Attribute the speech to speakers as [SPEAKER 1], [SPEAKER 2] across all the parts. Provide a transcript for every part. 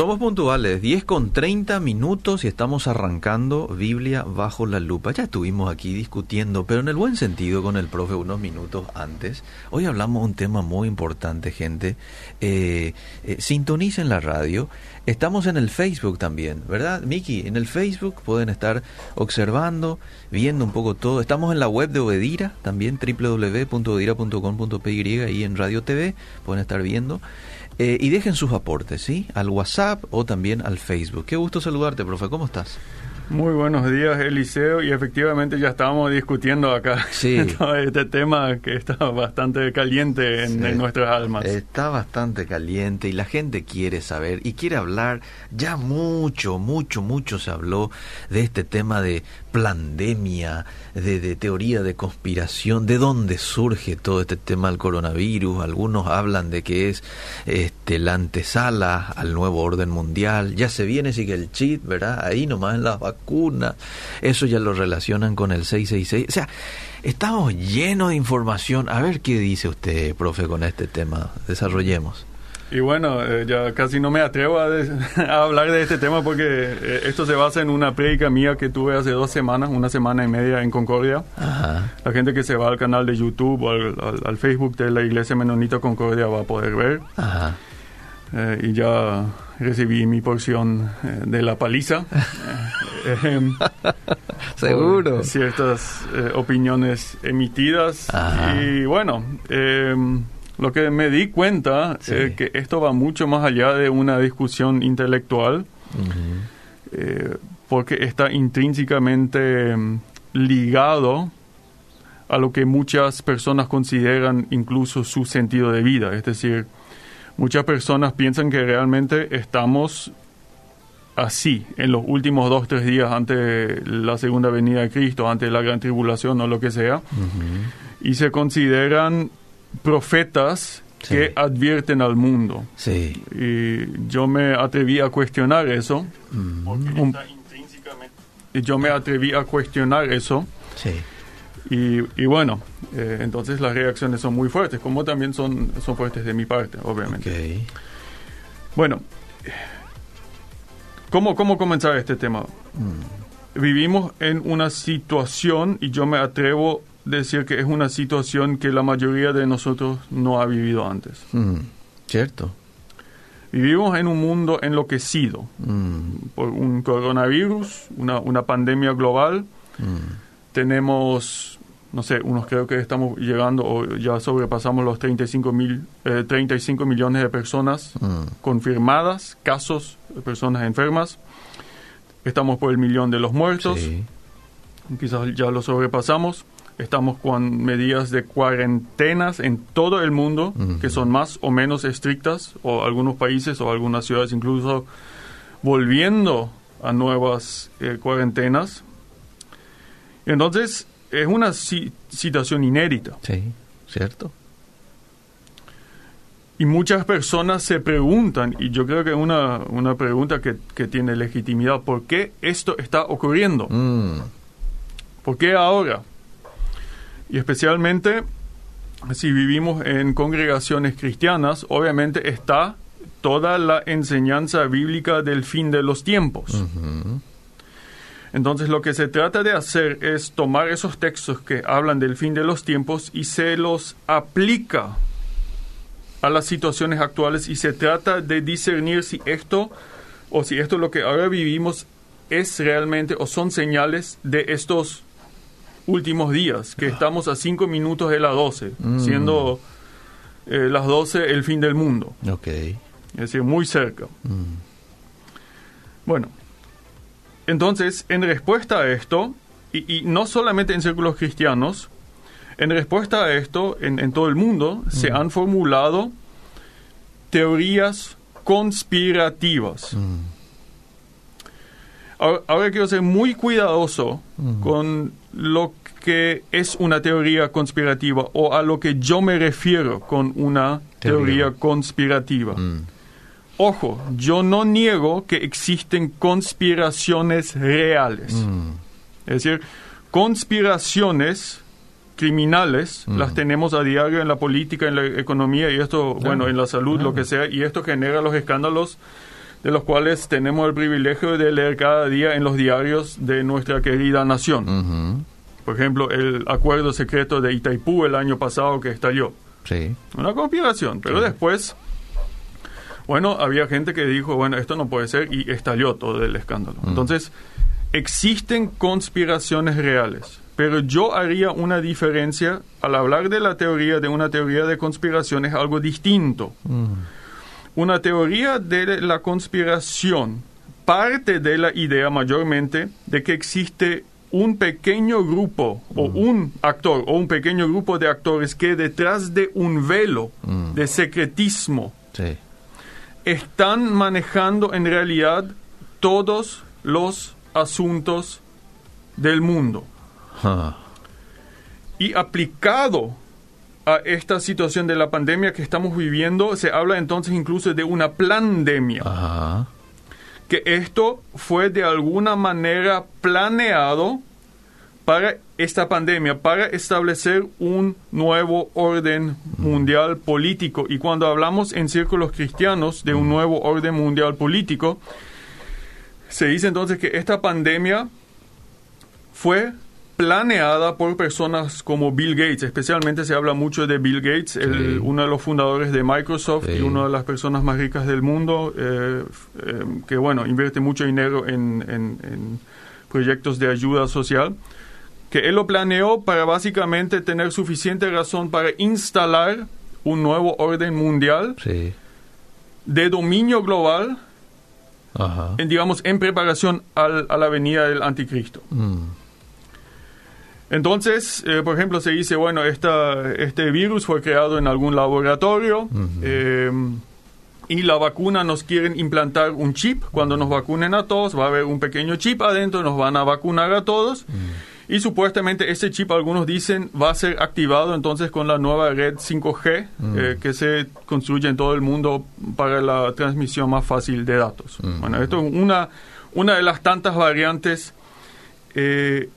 [SPEAKER 1] somos puntuales, 10 con 30 minutos y estamos arrancando Biblia bajo la lupa. Ya estuvimos aquí discutiendo, pero en el buen sentido con el profe unos minutos antes. Hoy hablamos de un tema muy importante, gente. Eh, eh, sintonicen la radio. Estamos en el Facebook también, ¿verdad? Miki, en el Facebook pueden estar observando, viendo un poco todo. Estamos en la web de Obedira, también www.obedira.com.py y en Radio TV, pueden estar viendo. Eh, y dejen sus aportes, ¿sí? Al WhatsApp o también al Facebook. Qué gusto saludarte, profe. ¿Cómo estás?
[SPEAKER 2] Muy buenos días, Eliseo, y efectivamente ya estábamos discutiendo acá
[SPEAKER 1] sí.
[SPEAKER 2] este tema que está bastante caliente en, en, nuestras almas.
[SPEAKER 1] Está bastante caliente y la gente quiere saber y quiere hablar. Ya mucho, mucho, mucho se habló de este tema de pandemia, de, de teoría de conspiración, de dónde surge todo este tema del coronavirus. Algunos hablan de que es este, la antesala al nuevo orden mundial. Ya se viene, sigue el chip, ¿verdad? Ahí nomás en las vacunas eso ya lo relacionan con el 666. O sea, estamos llenos de información. A ver qué dice usted, profe, con este tema. Desarrollemos.
[SPEAKER 2] Y bueno, eh, ya casi no me atrevo a, a, hablar de este tema porque eh, esto se basa en una prédica mía que tuve hace dos semanas, una semana y media en Concordia.
[SPEAKER 1] Ajá.
[SPEAKER 2] La gente que se va al canal de YouTube o al, al, al Facebook de la Iglesia Menonita Concordia va a poder ver.
[SPEAKER 1] Ajá.
[SPEAKER 2] Eh, y ya recibí mi porción eh, de la paliza.
[SPEAKER 1] eh, Seguro.
[SPEAKER 2] Ciertas eh, opiniones emitidas.
[SPEAKER 1] Ajá.
[SPEAKER 2] Y bueno, em, lo que me di cuenta
[SPEAKER 1] Sí.
[SPEAKER 2] es que esto va mucho más allá de una discusión intelectual,
[SPEAKER 1] Ujú.
[SPEAKER 2] eh, porque está intrínsecamente em, ligado a lo que muchas personas consideran incluso su sentido de vida. Es decir, muchas personas piensan que realmente estamos así en los últimos dos, tres días antes la segunda venida de Cristo, antes de la gran tribulación o lo que sea,
[SPEAKER 1] Ujú.
[SPEAKER 2] y se consideran profetas
[SPEAKER 1] Sí.
[SPEAKER 2] que advierten al mundo.
[SPEAKER 1] Sí.
[SPEAKER 2] Y yo me atreví a cuestionar eso. Un- y yo me atreví a cuestionar eso.
[SPEAKER 1] Sí.
[SPEAKER 2] Y, y bueno, eh, entonces las reacciones son muy fuertes, como también son, son fuertes de mi parte, obviamente.
[SPEAKER 1] Ok.
[SPEAKER 2] Bueno, ¿cómo, ¿cómo comenzar este tema?
[SPEAKER 1] Mm.
[SPEAKER 2] Vivimos en una situación, y yo me atrevo a decir que es una situación que la mayoría de nosotros no ha vivido antes.
[SPEAKER 1] Mm. ¿Cierto?
[SPEAKER 2] Vivimos en un mundo enloquecido
[SPEAKER 1] Mm.
[SPEAKER 2] por un coronavirus, una, una pandemia global.
[SPEAKER 1] Mm.
[SPEAKER 2] Tenemos, no sé, unos creo que estamos llegando o ya sobrepasamos los 35, mil, eh, 35 millones de personas
[SPEAKER 1] Mm.
[SPEAKER 2] confirmadas, casos de personas enfermas. Estamos por el millón de los muertos,
[SPEAKER 1] Sí.
[SPEAKER 2] quizás ya lo sobrepasamos. Estamos con medidas de cuarentenas en todo el mundo, que son más o menos estrictas, o algunos países o algunas ciudades incluso volviendo a nuevas eh, cuarentenas. Entonces, es una si- situación inédita.
[SPEAKER 1] Sí. ¿Cierto?
[SPEAKER 2] Y muchas personas se preguntan, y yo creo que es una, una pregunta que, que tiene legitimidad, ¿por qué esto está ocurriendo?
[SPEAKER 1] Mm.
[SPEAKER 2] ¿Por qué ahora? Y especialmente si vivimos en congregaciones cristianas, obviamente está toda la enseñanza bíblica del fin de los tiempos. Entonces lo que se trata de hacer es tomar esos textos que hablan del fin de los tiempos y se los aplica a las situaciones actuales y se trata de discernir si esto o si esto lo que ahora vivimos es realmente o son señales de estos últimos días, que estamos a cinco minutos de las 12,
[SPEAKER 1] Mm.
[SPEAKER 2] siendo eh, las 12 el fin del mundo,
[SPEAKER 1] Ok.
[SPEAKER 2] es decir, muy cerca.
[SPEAKER 1] Mm.
[SPEAKER 2] Bueno, entonces, en respuesta a esto, y, y no solamente en círculos cristianos, en respuesta a esto, en, en todo el mundo, se han formulado teorías conspirativas.
[SPEAKER 1] Mm.
[SPEAKER 2] Ahora, ahora quiero ser muy cuidadoso
[SPEAKER 1] Mm.
[SPEAKER 2] con lo que es una teoría conspirativa o a lo que yo me refiero con una
[SPEAKER 1] Teoría.
[SPEAKER 2] teoría conspirativa.
[SPEAKER 1] Mm.
[SPEAKER 2] Ojo, yo no niego que existen conspiraciones reales.
[SPEAKER 1] Mm.
[SPEAKER 2] Es decir, conspiraciones criminales
[SPEAKER 1] Mm.
[SPEAKER 2] las tenemos a diario en la política, en la economía y esto, bueno, en la salud,
[SPEAKER 1] claro.
[SPEAKER 2] lo que sea, y esto genera los escándalos de los cuales tenemos el privilegio de leer cada día en los diarios de nuestra querida nación.
[SPEAKER 1] Ujú.
[SPEAKER 2] Por ejemplo, el acuerdo secreto de Itaipú el año pasado que estalló.
[SPEAKER 1] Sí.
[SPEAKER 2] Una conspiración, pero
[SPEAKER 1] Sí.
[SPEAKER 2] después, bueno, había gente que dijo, bueno, esto no puede ser y estalló todo el escándalo. Entonces, existen conspiraciones reales, pero yo haría una diferencia al hablar de la teoría de una teoría de conspiración es algo distinto.
[SPEAKER 1] Mm.
[SPEAKER 2] Una teoría de la conspiración parte de la idea mayormente de que existe un pequeño grupo o un actor o un pequeño grupo de actores que detrás de un velo
[SPEAKER 1] Mm.
[SPEAKER 2] de secretismo
[SPEAKER 1] Sí.
[SPEAKER 2] están manejando en realidad todos los asuntos del mundo. Y aplicado a esta situación de la pandemia que estamos viviendo, se habla entonces incluso de una pandemia. Que esto fue de alguna manera planeado para esta pandemia, para establecer un nuevo orden mundial político. Y cuando hablamos en círculos cristianos de un nuevo orden mundial político, se dice entonces que esta pandemia fue planeada por personas como Bill Gates, especialmente se habla mucho de Bill Gates, el-
[SPEAKER 1] Sí.
[SPEAKER 2] uno de los fundadores de Microsoft
[SPEAKER 1] Sí.
[SPEAKER 2] y una de las personas más ricas del mundo, eh, eh, que bueno, invierte mucho dinero en, en- en proyectos de ayuda social, que él lo planeó para básicamente tener suficiente razón para instalar un nuevo orden mundial
[SPEAKER 1] Sí.
[SPEAKER 2] de dominio global,
[SPEAKER 1] Ajá.
[SPEAKER 2] en, digamos, en preparación al- a la venida del anticristo.
[SPEAKER 1] Mm.
[SPEAKER 2] Entonces, eh, por ejemplo, se dice, bueno, esta, este virus fue creado en algún laboratorio eh, y la vacuna nos quieren implantar un chip. Cuando nos vacunen a todos, va a haber un pequeño chip adentro, nos van a vacunar a todos. Y supuestamente este chip, algunos dicen, va a ser activado entonces con la nueva red 5G eh, que se construye en todo el mundo para la transmisión más fácil de datos. Bueno, esto es una, una de las tantas variantes eh,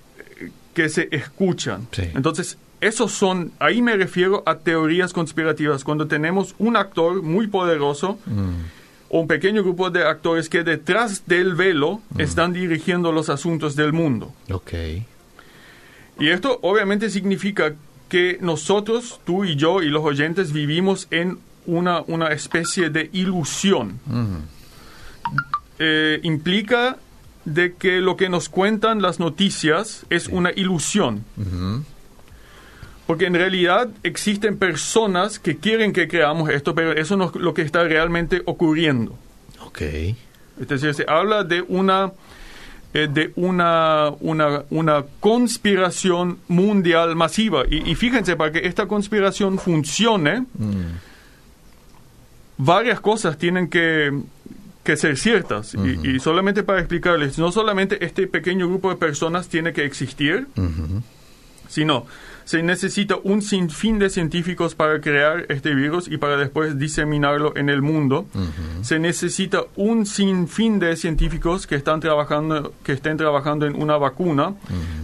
[SPEAKER 2] que se escuchan.
[SPEAKER 1] Sí.
[SPEAKER 2] Entonces, esos son, ahí me refiero a teorías conspirativas, cuando tenemos un actor muy poderoso o un pequeño grupo de actores que detrás del velo están dirigiendo los asuntos del mundo.
[SPEAKER 1] Ok.
[SPEAKER 2] Y esto obviamente significa que nosotros, tú y yo y los oyentes vivimos en una, una especie de ilusión. Eh, implica de que lo que nos cuentan las noticias es una ilusión. Porque en realidad existen personas que quieren que creamos esto, pero eso no es lo que está realmente ocurriendo.
[SPEAKER 1] Ok.
[SPEAKER 2] Es decir, se habla de una eh, de una, una, una conspiración mundial masiva. Y, y fíjense, para que esta conspiración funcione,
[SPEAKER 1] Mm.
[SPEAKER 2] varias cosas tienen que, que ser ciertas. Y- y, solamente para explicarles, no solamente este pequeño grupo de personas tiene que existir,
[SPEAKER 1] Ujú.
[SPEAKER 2] sino se necesita un sinfín de científicos para crear este virus y para después diseminarlo en el mundo. Se necesita un sinfín de científicos que están trabajando que estén trabajando en una vacuna.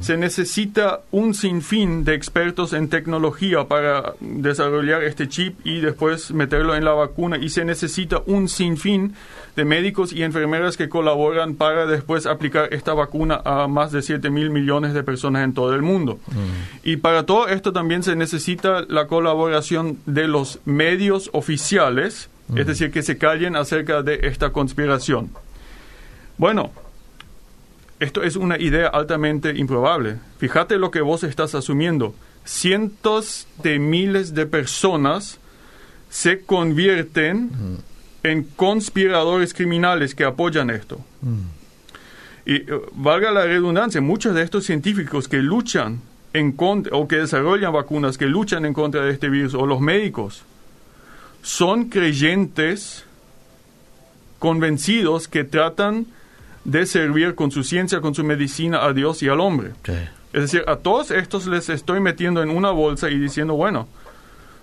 [SPEAKER 2] Se necesita un sinfín de expertos en tecnología para desarrollar este chip y después meterlo en la vacuna y se necesita un sinfín de médicos y enfermeras que colaboran para después aplicar esta vacuna a más de 7 mil millones de personas en todo el mundo. Y para todo esto también se necesita la colaboración de los medios oficiales, es decir, que se callen acerca de esta conspiración. Bueno, esto es una idea altamente improbable. Fíjate lo que vos estás asumiendo. Cientos de miles de personas se convierten en conspiradores criminales que apoyan esto. Y eh, valga la redundancia, muchos de estos científicos que luchan en contra o que desarrollan vacunas que luchan en contra de este virus o los médicos son creyentes convencidos que tratan de servir con su ciencia, con su medicina a Dios y al hombre.
[SPEAKER 1] Sí.
[SPEAKER 2] Es decir, a todos estos les estoy metiendo en una bolsa y diciendo, bueno,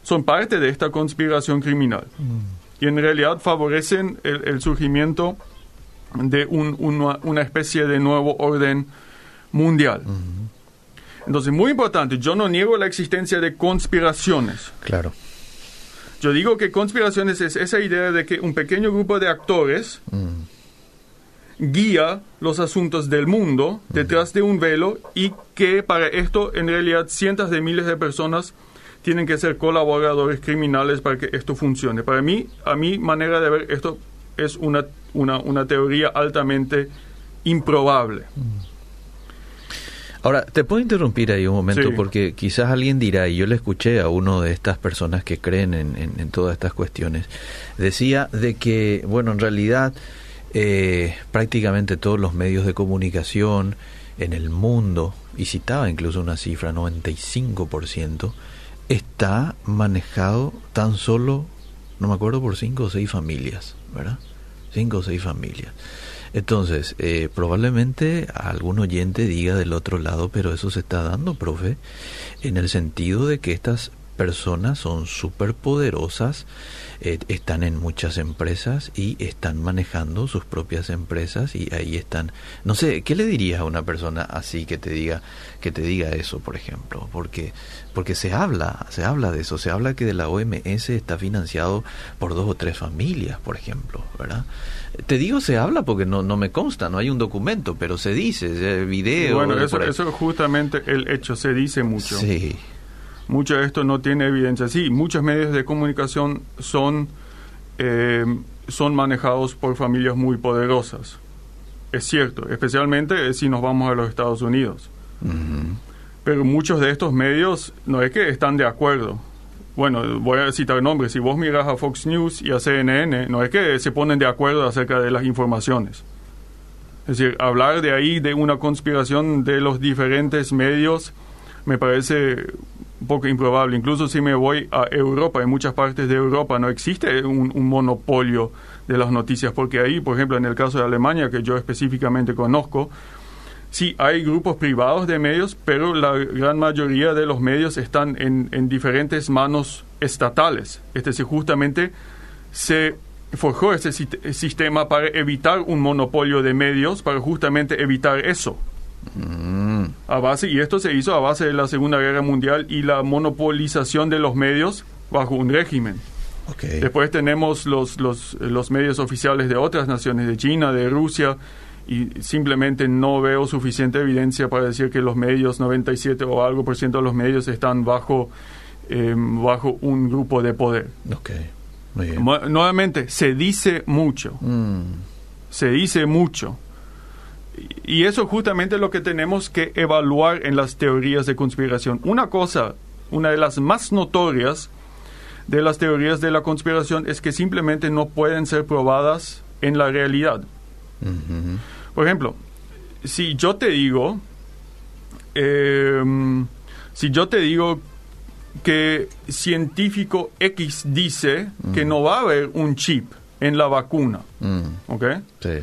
[SPEAKER 2] son parte de esta conspiración criminal. Y en realidad favorecen el, el surgimiento de un- una, una especie de nuevo orden mundial. Entonces, muy importante, yo no niego la existencia de conspiraciones.
[SPEAKER 1] Claro.
[SPEAKER 2] Yo digo que conspiraciones es esa idea de que un pequeño grupo de actores guía los asuntos del mundo detrás de un velo y que para esto en realidad cientos de miles de personas tienen que ser colaboradores criminales para que esto funcione. Para mí, a mi manera de ver, esto es una, una, una teoría altamente improbable.
[SPEAKER 1] Ahora, te puedo interrumpir ahí un momento
[SPEAKER 2] Sí.
[SPEAKER 1] porque quizás alguien dirá, y yo le escuché a uno de estas personas que creen en, en- en todas estas cuestiones, decía de que, bueno, en realidad eh, prácticamente todos los medios de comunicación en el mundo, y citaba incluso una cifra, 95%, está manejado tan solo, no me acuerdo, por cinco o seis familias, ¿verdad? Cinco o seis familias. Entonces, eh, probablemente algún oyente diga del otro lado, pero eso se está dando, profe, en el sentido de que estas personas son súper poderosas, eh, están en muchas empresas y están manejando sus propias empresas y ahí están. No sé, ¿qué le dirías a una persona así que te diga que te diga eso, por ejemplo? Porque porque se habla, se habla de eso, se habla que de la OMS está financiado por dos o tres familias, por ejemplo, ¿verdad? Te digo se habla porque no no me consta, no hay un documento, pero se dice, video.
[SPEAKER 2] bueno, eso, eso es justamente el hecho, se dice mucho.
[SPEAKER 1] Sí.
[SPEAKER 2] Mucho de esto no tiene evidencia. Sí, muchos medios de comunicación son, eh, son manejados por familias muy poderosas. Es cierto, especialmente si nos vamos a los Estados Unidos. Pero muchos de estos medios no es que están de acuerdo. Bueno, voy a citar nombres. Si vos miras a Fox News y a CNN, no es que se ponen de acuerdo acerca de las informaciones. Es decir, hablar de ahí de una conspiración de los diferentes medios me parece un poco improbable. Incluso si me voy a Europa, en muchas partes de Europa no existe un, monopolio de las noticias, porque ahí, por ejemplo, en el caso de Alemania, que yo específicamente conozco, Sí, hay grupos privados de medios, pero la gran mayoría de los medios están en, en diferentes manos estatales. Es decir, justamente se forjó ese sit- sistema para evitar un monopolio de medios, para justamente evitar eso.
[SPEAKER 1] Mm.
[SPEAKER 2] A base, y esto se hizo a base de la Segunda Guerra Mundial y la monopolización de los medios bajo un régimen.
[SPEAKER 1] Ok.
[SPEAKER 2] Después tenemos los, los, los medios oficiales de otras naciones, de China, de Rusia, y simplemente no veo suficiente evidencia para decir que los medios, 97 o algo por ciento de los medios están bajo, eh, bajo un grupo de poder.
[SPEAKER 1] Ok. Muy bien.
[SPEAKER 2] Nuevamente, se dice mucho,
[SPEAKER 1] Mm.
[SPEAKER 2] se dice mucho. Y eso es justamente lo que tenemos que evaluar en las teorías de conspiración. Una cosa, una de las más notorias de las teorías de la conspiración es que simplemente no pueden ser probadas en la realidad. Por ejemplo, si yo te digo, em, si yo te digo que científico X dice que no va a haber un chip en la vacuna. ¿ok?
[SPEAKER 1] Sí.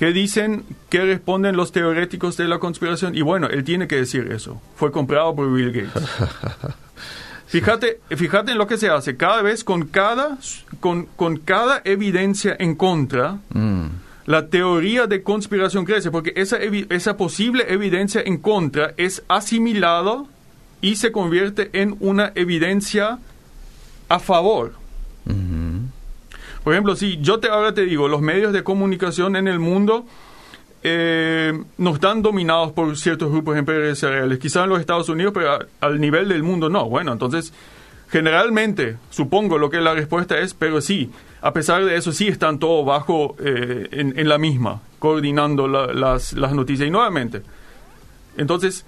[SPEAKER 2] ¿Qué dicen? ¿Qué responden los teoréticos de la conspiración? Y bueno, él tiene que decir eso. Fue comprado por Bill Gates. Fíjate, fíjate en lo que se hace. Cada vez con cada, con, con cada evidencia en contra,
[SPEAKER 1] Mm.
[SPEAKER 2] la teoría de conspiración crece, porque esa, esa posible evidencia en contra es asimilada y se convierte en una evidencia a favor. Por ejemplo, si yo te ahora te digo, los medios de comunicación en el mundo eh, no están dominados por ciertos grupos empresariales, quizás en los Estados Unidos, pero al nivel del mundo no. Bueno, entonces, generalmente, supongo lo que la respuesta es, pero sí, a pesar de eso, sí están todos bajo, eh, en, en la misma, coordinando la- las, las noticias. Y nuevamente, entonces,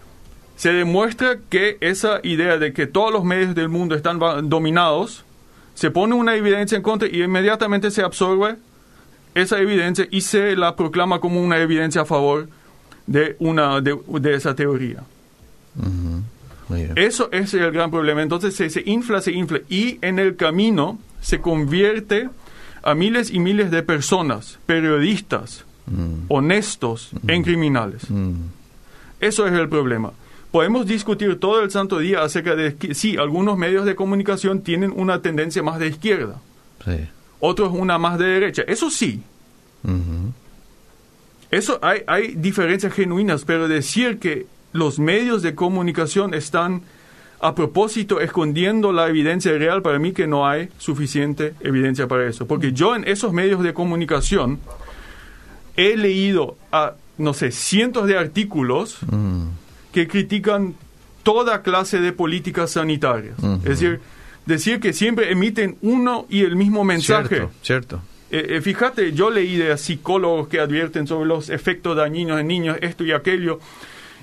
[SPEAKER 2] se demuestra que esa idea de que todos los medios del mundo están dominados, se pone una evidencia en contra y inmediatamente se absorbe esa evidencia y se la proclama como una evidencia a favor de, una, de, de esa teoría.
[SPEAKER 1] Ujú. Muy bien.
[SPEAKER 2] Eso es el gran problema. Entonces se, se infla, se infla y en el camino se convierte a miles y miles de personas, periodistas,
[SPEAKER 1] Mm.
[SPEAKER 2] honestos, en criminales.
[SPEAKER 1] Mm.
[SPEAKER 2] Eso es el problema. Podemos discutir todo el santo día acerca de que sí, algunos medios de comunicación tienen una tendencia más de izquierda,
[SPEAKER 1] Sí.
[SPEAKER 2] otros una más de derecha. Eso sí, eso hay, hay diferencias genuinas, pero decir que los medios de comunicación están a propósito escondiendo la evidencia real, para mí que no hay suficiente evidencia para eso. Porque yo en esos medios de comunicación he leído a, no sé, cientos de artículos
[SPEAKER 1] Mm.
[SPEAKER 2] Que critican toda clase de políticas sanitarias. Es decir, decir que siempre emiten uno y el mismo mensaje.
[SPEAKER 1] Cierto, cierto.
[SPEAKER 2] Eh, eh, fíjate, yo leí de psicólogos que advierten sobre los efectos dañinos en niños, esto y aquello.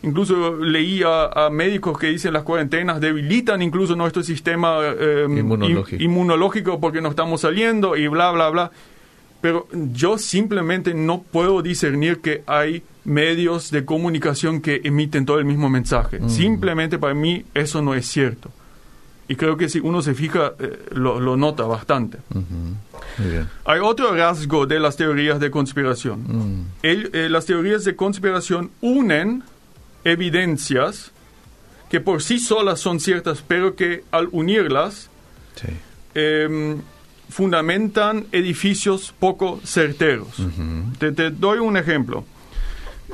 [SPEAKER 2] Incluso leí a, a médicos que dicen las cuarentenas debilitan incluso nuestro sistema eh,
[SPEAKER 1] Inmunológico.
[SPEAKER 2] in- inmunológico porque no estamos saliendo y bla, bla, bla. Pero yo simplemente no puedo discernir que hay medios de comunicación que emiten todo el mismo mensaje. Simplemente para mí eso no es cierto. Y creo que si uno se fija, eh, lo, lo nota bastante.
[SPEAKER 1] Ujú. Muy bien.
[SPEAKER 2] Hay otro rasgo de las teorías de conspiración.
[SPEAKER 1] Mm.
[SPEAKER 2] El- eh, las teorías de conspiración unen evidencias que por sí solas son ciertas, pero que al unirlas
[SPEAKER 1] Sí.
[SPEAKER 2] eh, fundamentan edificios poco certeros. Te doy un ejemplo.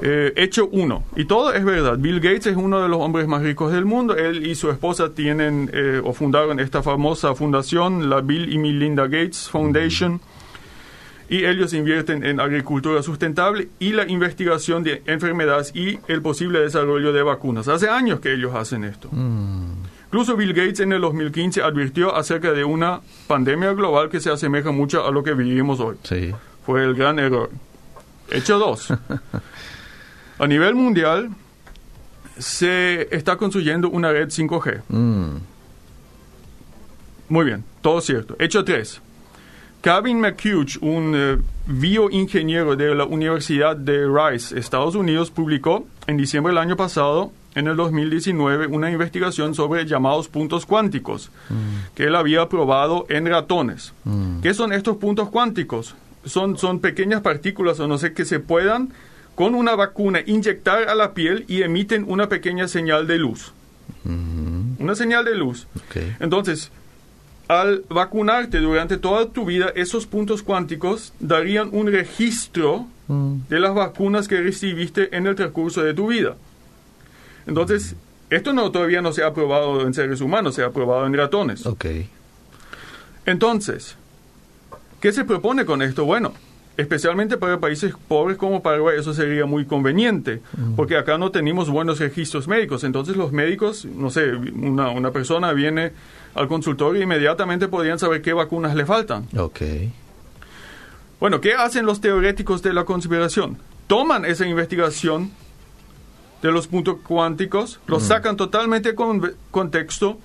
[SPEAKER 2] Eh, hecho uno. Y todo es verdad. Bill Gates es uno de los hombres más ricos del mundo. Él y su esposa tienen eh, o fundaron esta famosa fundación, la Bill y Melinda Gates Foundation. Y ellos invierten en agricultura sustentable y la investigación de enfermedades y el posible desarrollo de vacunas. Hace años que ellos hacen esto.
[SPEAKER 1] Mm.
[SPEAKER 2] Incluso Bill Gates en el 2015 advirtió acerca de una pandemia global que se asemeja mucho a lo que vivimos hoy.
[SPEAKER 1] Sí.
[SPEAKER 2] Fue el gran error. Hecho dos. A nivel mundial se está construyendo una red 5G.
[SPEAKER 1] Mm.
[SPEAKER 2] Muy bien, todo cierto. Hecho tres. Kevin McHugh, un eh, bioingeniero de la Universidad de Rice, Estados Unidos, publicó en diciembre del año pasado, en el 2019, una investigación sobre llamados puntos cuánticos que él había probado en ratones.
[SPEAKER 1] Mm.
[SPEAKER 2] ¿Qué son estos puntos cuánticos? Son, son pequeñas partículas o no sé que se puedan con una vacuna inyectar a la piel y emiten una pequeña señal de luz. Una señal de luz. Entonces, al vacunarte durante toda tu vida, esos puntos cuánticos darían un registro
[SPEAKER 1] Mm.
[SPEAKER 2] de las vacunas que recibiste en el transcurso de tu vida. Entonces, esto no todavía no se ha probado en seres humanos, se ha probado en ratones.
[SPEAKER 1] Ok.
[SPEAKER 2] Entonces, ¿qué se propone con esto? Bueno, especialmente para países pobres como Paraguay, eso sería muy conveniente, porque acá no tenemos buenos registros médicos. Entonces, los médicos, no sé, una, una persona viene al consultorio e inmediatamente podrían saber qué vacunas le faltan.
[SPEAKER 1] Ok.
[SPEAKER 2] Bueno, ¿qué hacen los teoréticos de la conspiración? Toman esa investigación de los puntos cuánticos, los sacan totalmente con contexto,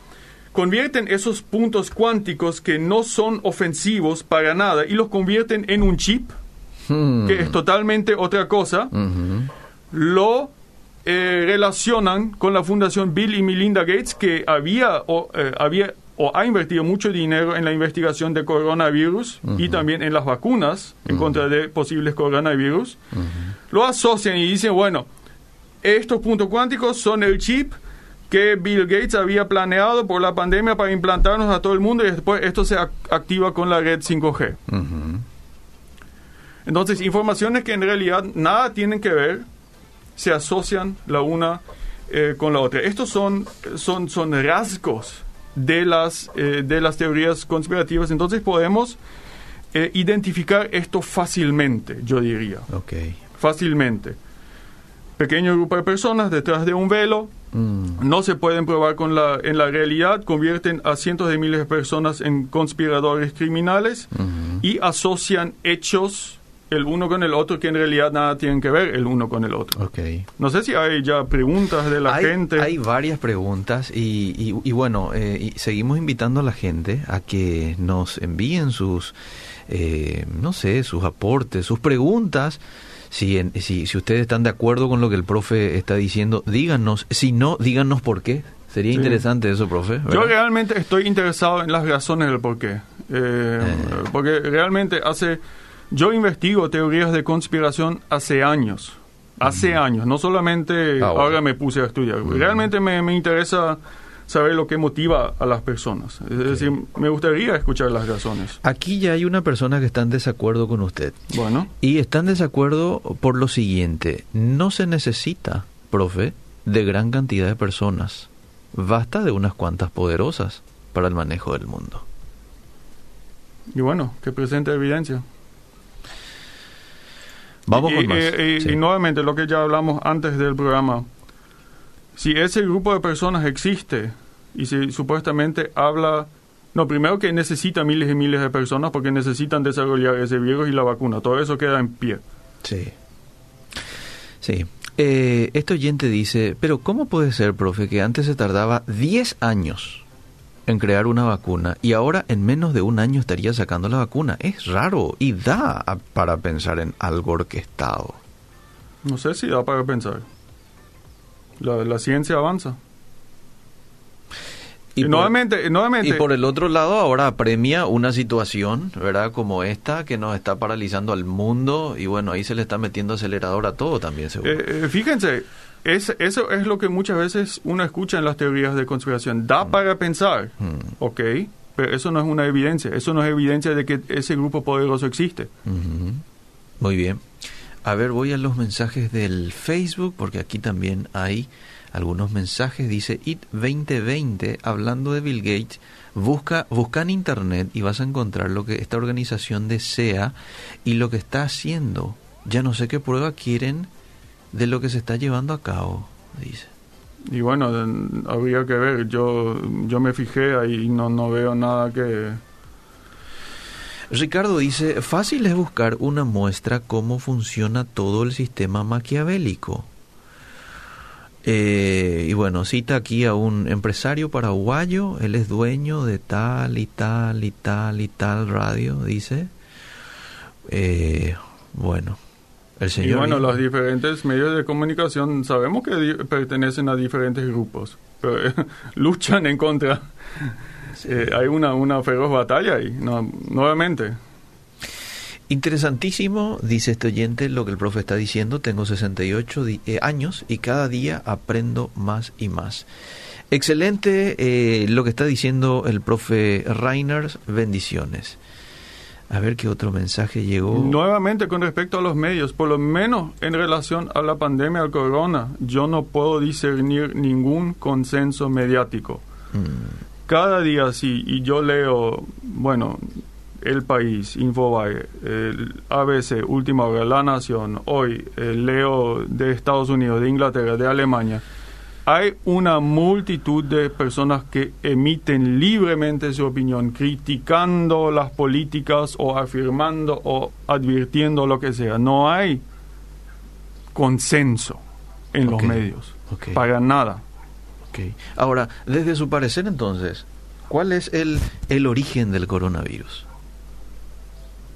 [SPEAKER 2] convierten esos puntos cuánticos que no son ofensivos para nada y los convierten en un chip,
[SPEAKER 1] Mm.
[SPEAKER 2] que es totalmente otra cosa,
[SPEAKER 1] Ujú.
[SPEAKER 2] lo eh, relacionan con la fundación Bill y Melinda Gates, que había o, eh, había o ha invertido mucho dinero en la investigación de coronavirus y también en las vacunas en contra de posibles coronavirus. Lo asocian y dicen, bueno, estos puntos cuánticos son el chip que Bill Gates había planeado por la pandemia para implantarnos a todo el mundo y después esto se ac- activa con la red 5G.
[SPEAKER 1] Ujú.
[SPEAKER 2] Entonces, informaciones que en realidad nada tienen que ver, se asocian la una eh, con la otra. Estos son, son, son rasgos de las, eh, de las teorías conspirativas. Entonces podemos eh, identificar esto fácilmente, yo diría.
[SPEAKER 1] Ok.
[SPEAKER 2] Fácilmente. Pequeño grupo de personas detrás de un velo,
[SPEAKER 1] Mm.
[SPEAKER 2] no se pueden probar con la, en la realidad, convierten a cientos de miles de personas en conspiradores criminales y asocian hechos el uno con el otro que en realidad nada tienen que ver el uno con el otro.
[SPEAKER 1] Ok.
[SPEAKER 2] No sé si hay ya preguntas de la
[SPEAKER 1] hay,
[SPEAKER 2] gente.
[SPEAKER 1] hay varias preguntas y, y- y bueno, eh, y seguimos invitando a la gente a que nos envíen sus, eh, no sé, sus aportes, sus preguntas. Si, en- si, si ustedes están de acuerdo con lo que el profe está diciendo, díganos. Si no, díganos por qué. Sería
[SPEAKER 2] Sí.
[SPEAKER 1] interesante eso, profe.
[SPEAKER 2] Yo realmente estoy interesado en las razones del por qué. Eh, Porque realmente hace... Yo investigo teorías de conspiración hace años. Hace años. No solamente
[SPEAKER 1] Ah, bueno.
[SPEAKER 2] ahora me puse a estudiar. Realmente me, me interesa saber lo que motiva a las personas. Es decir, me gustaría escuchar las razones.
[SPEAKER 1] Aquí ya hay una persona que está en desacuerdo con usted.
[SPEAKER 2] Bueno.
[SPEAKER 1] Y está en desacuerdo por lo siguiente. No se necesita, profe, de gran cantidad de personas basta de unas cuantas poderosas para el manejo del mundo.
[SPEAKER 2] Y bueno, que presente evidencia.
[SPEAKER 1] Vamos
[SPEAKER 2] y,
[SPEAKER 1] con más.
[SPEAKER 2] y- y-
[SPEAKER 1] Sí.
[SPEAKER 2] y nuevamente lo que ya hablamos antes del programa. Si ese grupo de personas existe y si supuestamente habla... No, primero que necesita miles y miles de personas porque necesitan desarrollar ese virus y la vacuna. Todo eso queda en pie.
[SPEAKER 1] Sí. Sí. Eh, este oyente dice, pero ¿cómo puede ser, profe, que antes se tardaba 10 años en crear una vacuna y ahora en menos de un año estaría sacando la vacuna? Es raro y da a- para pensar en algo orquestado.
[SPEAKER 2] No sé si da para pensar. La, la ciencia avanza. Y,
[SPEAKER 1] por-
[SPEAKER 2] nuevamente, nuevamente
[SPEAKER 1] Y por el otro lado, ahora apremia una situación, ¿verdad? Como esta, que nos está paralizando al mundo y bueno, ahí se le está metiendo acelerador a todo también, seguro.
[SPEAKER 2] Eh, eh, fíjense, es, eso es lo que muchas veces uno escucha en las teorías de conspiración. Da para pensar,
[SPEAKER 1] Mm.
[SPEAKER 2] ok, pero eso no es una evidencia. Eso no es evidencia de que ese grupo poderoso existe.
[SPEAKER 1] Ujú. Muy bien. A ver, voy a los mensajes del Facebook, porque aquí también hay algunos mensajes. Dice IT 2020, hablando de Bill Gates, busca, busca en internet y vas a encontrar lo que esta organización desea y lo que está haciendo. Ya no sé qué prueba quieren de lo que se está llevando a cabo, dice.
[SPEAKER 2] Y bueno, en- habría que ver. Yo, yo me fijé ahí y no, no veo nada que...
[SPEAKER 1] Ricardo dice, fácil es buscar una muestra cómo funciona todo el sistema maquiavélico. Eh, y bueno, cita aquí a un empresario paraguayo, él es dueño de tal y tal y tal y tal radio, dice. Eh, bueno, el
[SPEAKER 2] Y bueno, los diferentes medios de comunicación sabemos que pertenecen a diferentes grupos, pero eh, luchan en contra. Eh, hay una, una feroz batalla ahí, no, nuevamente.
[SPEAKER 1] Interesantísimo, dice este oyente, lo que el profe está diciendo. Tengo 68 di- eh, años y cada día aprendo más y más. Excelente eh, lo que está diciendo el profe Reiners. Bendiciones. A ver qué otro mensaje llegó.
[SPEAKER 2] Nuevamente con respecto a los medios, por lo menos en relación a la pandemia al corona, yo no puedo discernir ningún consenso mediático.
[SPEAKER 1] Mm,
[SPEAKER 2] Cada día sí, y yo leo, bueno, El País, Infobae, el ABC, Última Hora, La Nación, hoy eh, leo de Estados Unidos, de Inglaterra, de Alemania. Hay una multitud de personas que emiten libremente su opinión, criticando las políticas o afirmando o advirtiendo lo que sea. No hay consenso en los medios, para nada.
[SPEAKER 1] Ahora, desde su parecer entonces, ¿cuál es el, el origen del coronavirus?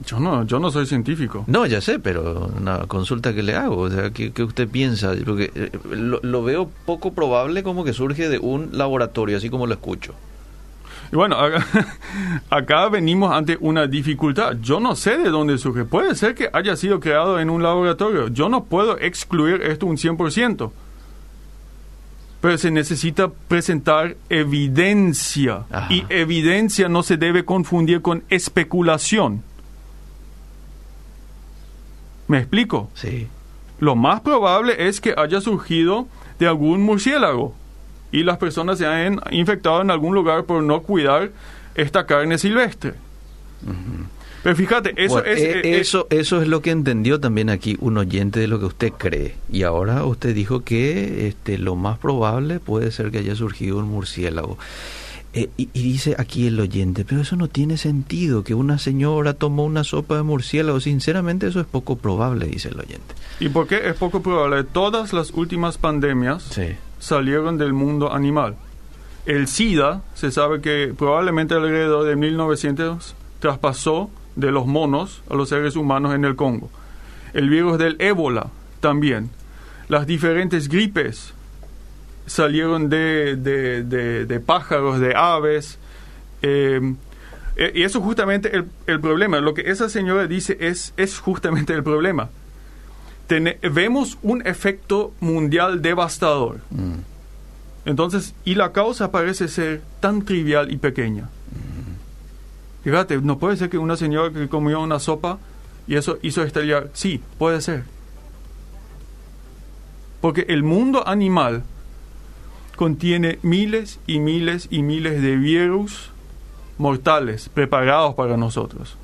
[SPEAKER 2] Yo no, yo no soy científico.
[SPEAKER 1] No, ya sé, pero una consulta que le hago, o sea, ¿qué, qué usted piensa? Porque eh, lo, lo veo poco probable como que surge de un laboratorio, así como lo escucho.
[SPEAKER 2] Y bueno, acá, acá venimos ante una dificultad. Yo no sé de dónde surge. Puede ser que haya sido creado en un laboratorio. Yo no puedo excluir esto un 100%. Pero se necesita presentar evidencia.
[SPEAKER 1] Ajá.
[SPEAKER 2] Y evidencia no se debe confundir con especulación. ¿Me explico?
[SPEAKER 1] Sí.
[SPEAKER 2] Lo más probable es que haya surgido de algún murciélago y las personas se hayan infectado en algún lugar por no cuidar esta carne silvestre. Pero fíjate, eso
[SPEAKER 1] Bueno,
[SPEAKER 2] es...
[SPEAKER 1] eh,
[SPEAKER 2] eh,
[SPEAKER 1] eso, eso es lo que entendió también aquí un oyente de lo que usted cree. Y ahora usted dijo que este, lo más probable puede ser que haya surgido un murciélago. Eh, y, y dice aquí el oyente, pero eso no tiene sentido, que una señora tomó una sopa de murciélago. Sinceramente eso es poco probable, dice el oyente.
[SPEAKER 2] ¿Y por qué es poco probable? Todas las últimas pandemias
[SPEAKER 1] Sí.
[SPEAKER 2] salieron del mundo animal. El SIDA, se sabe que probablemente alrededor de 1900 traspasó de los monos a los seres humanos en el Congo. El virus del ébola también. Las diferentes gripes salieron de, de- de- de pájaros, de aves. eh, eh, y eso es justamente el, el problema. Lo que esa señora dice es, es justamente el problema. Vemos un efecto mundial devastador.
[SPEAKER 1] Mm.
[SPEAKER 2] Entonces, y la causa parece ser tan trivial y pequeña. Fíjate, no puede ser que una señora que comió una sopa y eso hizo estallar. Sí, puede ser. Porque el mundo animal contiene miles y miles y miles de virus mortales preparados para nosotros.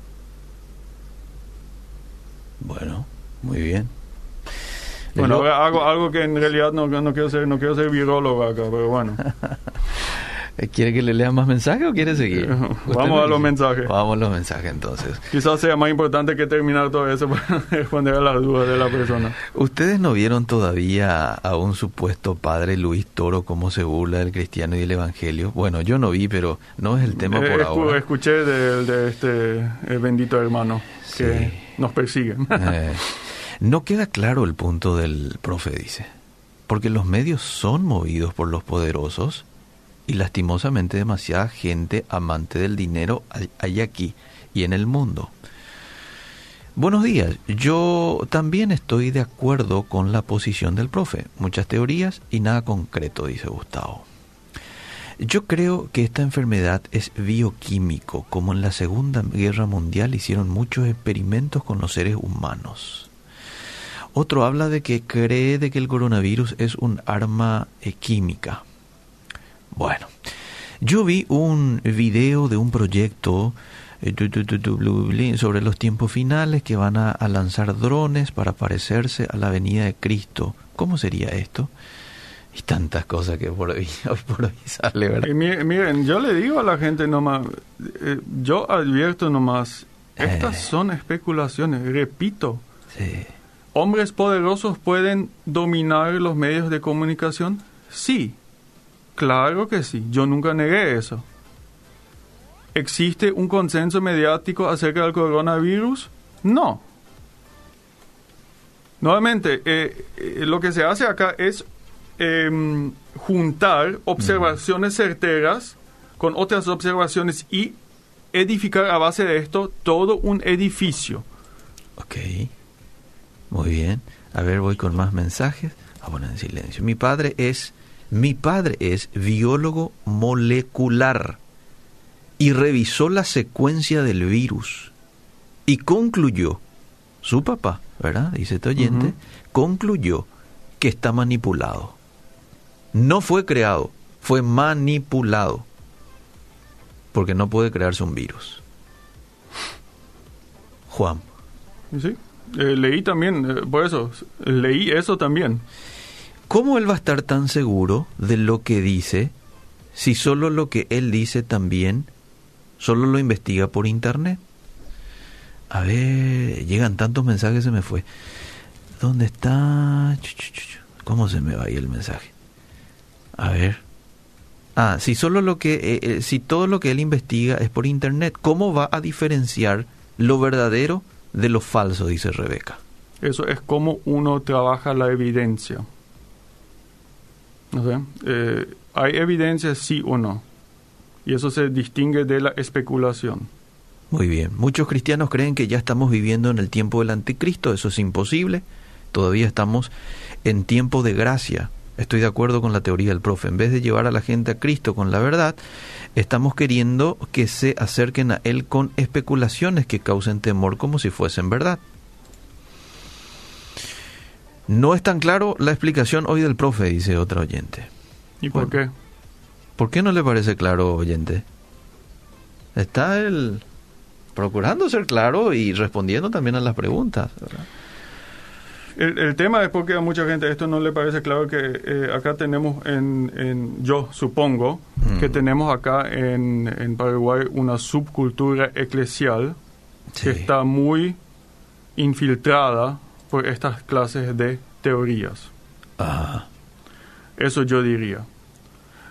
[SPEAKER 1] Bueno, muy bien.
[SPEAKER 2] Bueno, ahora hago algo que en realidad no, no quiero ser, no quiero ser virólogo acá, pero bueno.
[SPEAKER 1] ¿Quiere que le lea más mensajes o quiere seguir?
[SPEAKER 2] Vamos a los mensajes.
[SPEAKER 1] Vamos a los mensajes entonces.
[SPEAKER 2] Quizás sea más importante que terminar todo eso para responder a las dudas de la persona.
[SPEAKER 1] ¿Ustedes no vieron todavía a un supuesto padre Luis Toro cómo se burla del cristiano y del evangelio? Bueno, yo no vi, pero no es el tema por
[SPEAKER 2] Eh, escu-
[SPEAKER 1] ahora.
[SPEAKER 2] Escuché de, de este eh, bendito hermano que nos persigue.
[SPEAKER 1] Eh, no queda claro el punto del profe, dice. Porque los medios son movidos por los poderosos y lastimosamente demasiada gente amante del dinero hay- aquí y en el mundo. Buenos días, yo también estoy de acuerdo con la posición del profe. Muchas teorías y nada concreto, dice Gustavo. Yo creo que esta enfermedad es bioquímico, como en la Segunda Guerra Mundial hicieron muchos experimentos con los seres humanos. Otro habla de que cree de que el coronavirus es un arma eh, química. Bueno, yo vi un video de un proyecto eh, sobre los tiempos finales que van a, a lanzar drones para parecerse a la venida de Cristo. ¿Cómo sería esto? Y tantas cosas que por hoy, hoy por hoy sale, ¿verdad?
[SPEAKER 2] Y miren, yo le digo a la gente nomás, eh, yo advierto nomás, estas
[SPEAKER 1] Eh.
[SPEAKER 2] son especulaciones, repito.
[SPEAKER 1] Sí.
[SPEAKER 2] ¿Hombres poderosos pueden dominar los medios de comunicación? Sí, claro que sí, yo nunca negué eso. ¿Existe un consenso mediático acerca del coronavirus? No. Nuevamente, eh, eh, lo que se hace acá es em, juntar observaciones certeras con otras observaciones y edificar a base de esto todo un edificio.
[SPEAKER 1] Ok. Muy bien. A ver, voy con más mensajes. Ah, bueno, en silencio. Mi padre es, mi padre es biólogo molecular y revisó la secuencia del virus y concluyó, su papá, ¿verdad? Dice este oyente, concluyó que está manipulado. No fue creado, fue manipulado. Porque no puede crearse un virus. Juan.
[SPEAKER 2] Sí, eh, leí también, eh, por eso, leí eso también.
[SPEAKER 1] ¿Cómo él va a estar tan seguro de lo que dice si solo lo que él dice también solo lo investiga por internet? A ver, llegan tantos mensajes, se me fue. ¿Dónde está? ¿Cómo se me va ahí el mensaje? A ver. Ah, si solo lo que, eh, eh, si todo lo que él investiga es por internet, ¿cómo va a diferenciar lo verdadero de lo falso? Dice Rebeca.
[SPEAKER 2] Eso es como uno trabaja la evidencia. No sé, eh, ¿Hay evidencia sí o no? Y eso se distingue de la especulación.
[SPEAKER 1] Muy bien. Muchos cristianos creen que ya estamos viviendo en el tiempo del anticristo. Eso es imposible. Todavía estamos en tiempo de gracia. Estoy de acuerdo con la teoría del profe. En vez de llevar a la gente a Cristo con la verdad, estamos queriendo que se acerquen a Él con especulaciones que causen temor como si fuesen verdad. No es tan claro la explicación hoy del profe, dice otra oyente.
[SPEAKER 2] ¿Y por
[SPEAKER 1] Bueno.
[SPEAKER 2] qué?
[SPEAKER 1] ¿Por qué no le parece claro, oyente? Está él procurando ser claro y respondiendo también a las preguntas. ¿verdad?
[SPEAKER 2] El, el tema es porque a mucha gente esto no le parece claro que eh, acá tenemos en, en- yo supongo,
[SPEAKER 1] Mm.
[SPEAKER 2] que tenemos acá en, en Paraguay una subcultura eclesial
[SPEAKER 1] Sí.
[SPEAKER 2] que está muy infiltrada por estas clases de teorías.
[SPEAKER 1] Ah,
[SPEAKER 2] Eso yo diría.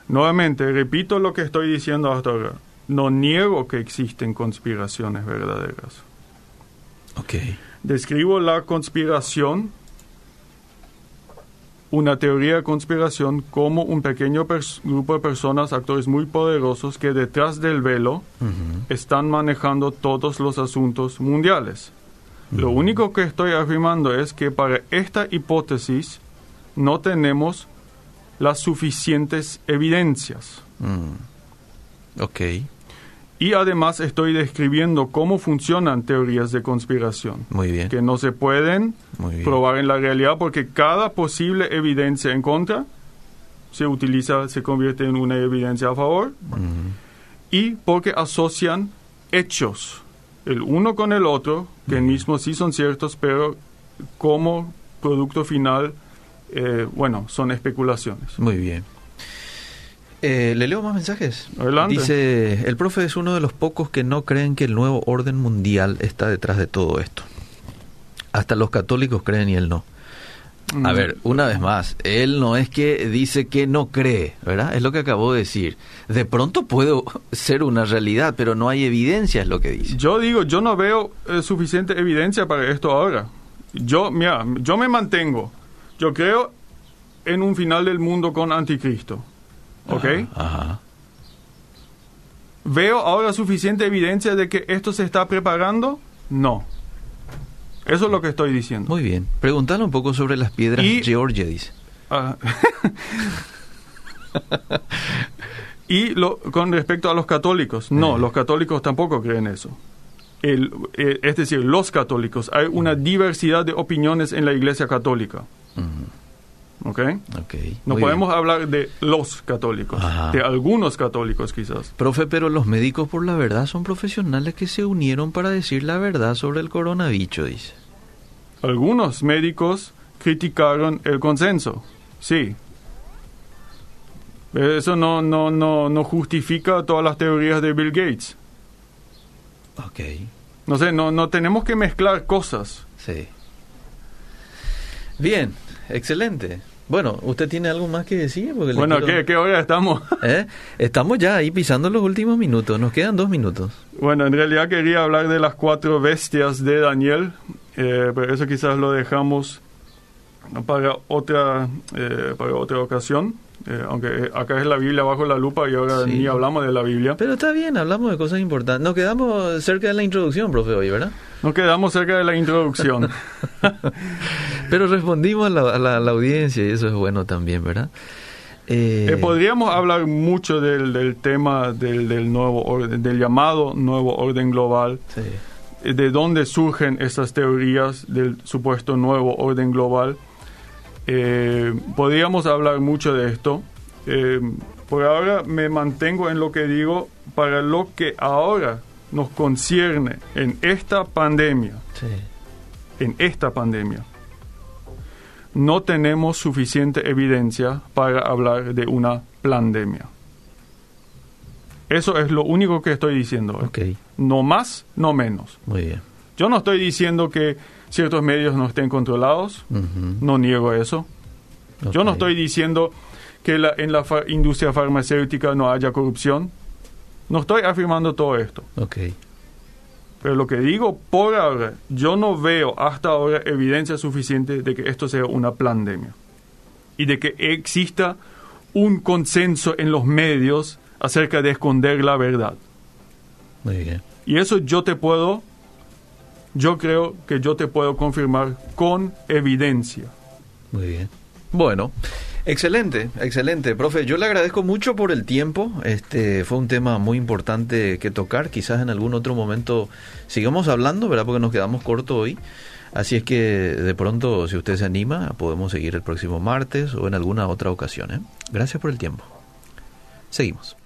[SPEAKER 2] Nuevamente, repito lo que estoy diciendo hasta ahora. No niego que existen conspiraciones verdaderas.
[SPEAKER 1] ok.
[SPEAKER 2] Describo la conspiración, una teoría de conspiración, como un pequeño grupo de personas, actores muy poderosos, que detrás del velo están manejando todos los asuntos mundiales. Lo único que estoy afirmando es que para esta hipótesis no tenemos las suficientes evidencias.
[SPEAKER 1] Mm. Ok.
[SPEAKER 2] Y además estoy describiendo cómo funcionan teorías de conspiración,
[SPEAKER 1] Muy bien.
[SPEAKER 2] que no se pueden probar en la realidad porque cada posible evidencia en contra se utiliza, se convierte en una evidencia a favor. Y porque asocian hechos, el uno con el otro, que en mismo sí son ciertos, pero como producto final, eh, bueno, son especulaciones.
[SPEAKER 1] Muy bien. Eh, ¿Le leo más mensajes?
[SPEAKER 2] Adelante.
[SPEAKER 1] Dice, el profe es uno de los pocos que no creen que el nuevo orden mundial está detrás de todo esto. Hasta los católicos creen y él no. A ver, una vez más, él no es que dice que no cree, ¿verdad? Es lo que acabo de decir. De pronto puede ser una realidad, pero no hay evidencia, es lo que dice.
[SPEAKER 2] Yo digo, yo no veo eh, suficiente evidencia para esto ahora. Yo, mira, yo me mantengo. Yo creo en un final del mundo con anticristo. ¿Ok?
[SPEAKER 1] Ajá.
[SPEAKER 2] ¿Veo ahora suficiente evidencia de que esto se está preparando? No. Eso es lo que estoy diciendo.
[SPEAKER 1] Muy bien. Preguntale un poco sobre las piedras
[SPEAKER 2] Y-
[SPEAKER 1] Georgia, dice.
[SPEAKER 2] Ah. y lo, con respecto a los católicos, no,
[SPEAKER 1] Eh.
[SPEAKER 2] los católicos tampoco creen eso. El, eh, es decir, los católicos, hay una diversidad de opiniones en la Iglesia Católica. ¿Ok?
[SPEAKER 1] Ok.
[SPEAKER 2] No
[SPEAKER 1] muy
[SPEAKER 2] podemos
[SPEAKER 1] bien.
[SPEAKER 2] hablar de los católicos,
[SPEAKER 1] Ajá.
[SPEAKER 2] de algunos católicos quizás.
[SPEAKER 1] Profe, pero los médicos por la verdad son profesionales que se unieron para decir la verdad sobre el coronavirus, dice.
[SPEAKER 2] Algunos médicos criticaron el consenso, sí. Pero Eso no, no, no, no justifica todas las teorías de Bill Gates.
[SPEAKER 1] Ok.
[SPEAKER 2] No sé, no, no tenemos que mezclar cosas.
[SPEAKER 1] Sí. Bien, excelente. Bueno, ¿usted tiene algo más que decir? Porque
[SPEAKER 2] Bueno,
[SPEAKER 1] quiero-
[SPEAKER 2] ¿qué, qué hora estamos?
[SPEAKER 1] ¿Eh? Estamos ya ahí pisando los últimos minutos. Nos quedan dos minutos.
[SPEAKER 2] bueno, en realidad quería hablar de las cuatro bestias de Daniel, eh, pero eso quizás lo dejamos para otra, eh, para otra ocasión. Eh, aunque eh, acá es la Biblia bajo la lupa y ahora
[SPEAKER 1] Sí.
[SPEAKER 2] ni hablamos de la Biblia.
[SPEAKER 1] Pero está bien, hablamos de cosas importantes. Nos quedamos cerca de la introducción, profe, hoy, ¿verdad?
[SPEAKER 2] Nos quedamos cerca de la introducción.
[SPEAKER 1] Pero respondimos a la, a la- a la audiencia y eso es bueno también, ¿verdad? Eh,
[SPEAKER 2] Eh, podríamos hablar mucho del, del tema del, del nuevo orden, del llamado nuevo orden global,
[SPEAKER 1] sí.
[SPEAKER 2] eh, de dónde surgen esas teorías del supuesto nuevo orden global. Eh, podríamos hablar mucho de esto. Eh, por ahora me mantengo en lo que digo para lo que ahora nos concierne en esta pandemia,
[SPEAKER 1] Sí.
[SPEAKER 2] en esta pandemia. No tenemos suficiente evidencia para hablar de una pandemia. Eso es lo único que estoy diciendo. hoy.
[SPEAKER 1] Ok,
[SPEAKER 2] No más, no menos.
[SPEAKER 1] muy bien.
[SPEAKER 2] Yo no estoy diciendo que ciertos medios no estén controlados, no niego eso. Yo no estoy diciendo que la- en la fa- industria farmacéutica no haya corrupción. No estoy afirmando todo esto.
[SPEAKER 1] Ok,
[SPEAKER 2] Pero lo que digo por ahora, yo no veo hasta ahora evidencia suficiente de que esto sea una pandemia. Y de que exista un consenso en los medios acerca de esconder la verdad.
[SPEAKER 1] muy bien.
[SPEAKER 2] Y eso yo te puedo, yo creo que yo te puedo confirmar con evidencia.
[SPEAKER 1] Muy bien. Bueno, excelente, excelente. Profe, yo le agradezco mucho por el tiempo. Este fue un tema muy importante que tocar. Quizás en algún otro momento sigamos hablando, ¿verdad? Porque nos quedamos cortos hoy. Así es que de pronto, si usted se anima, podemos seguir el próximo martes o en alguna otra ocasión. ¿eh? Gracias por el tiempo. Seguimos.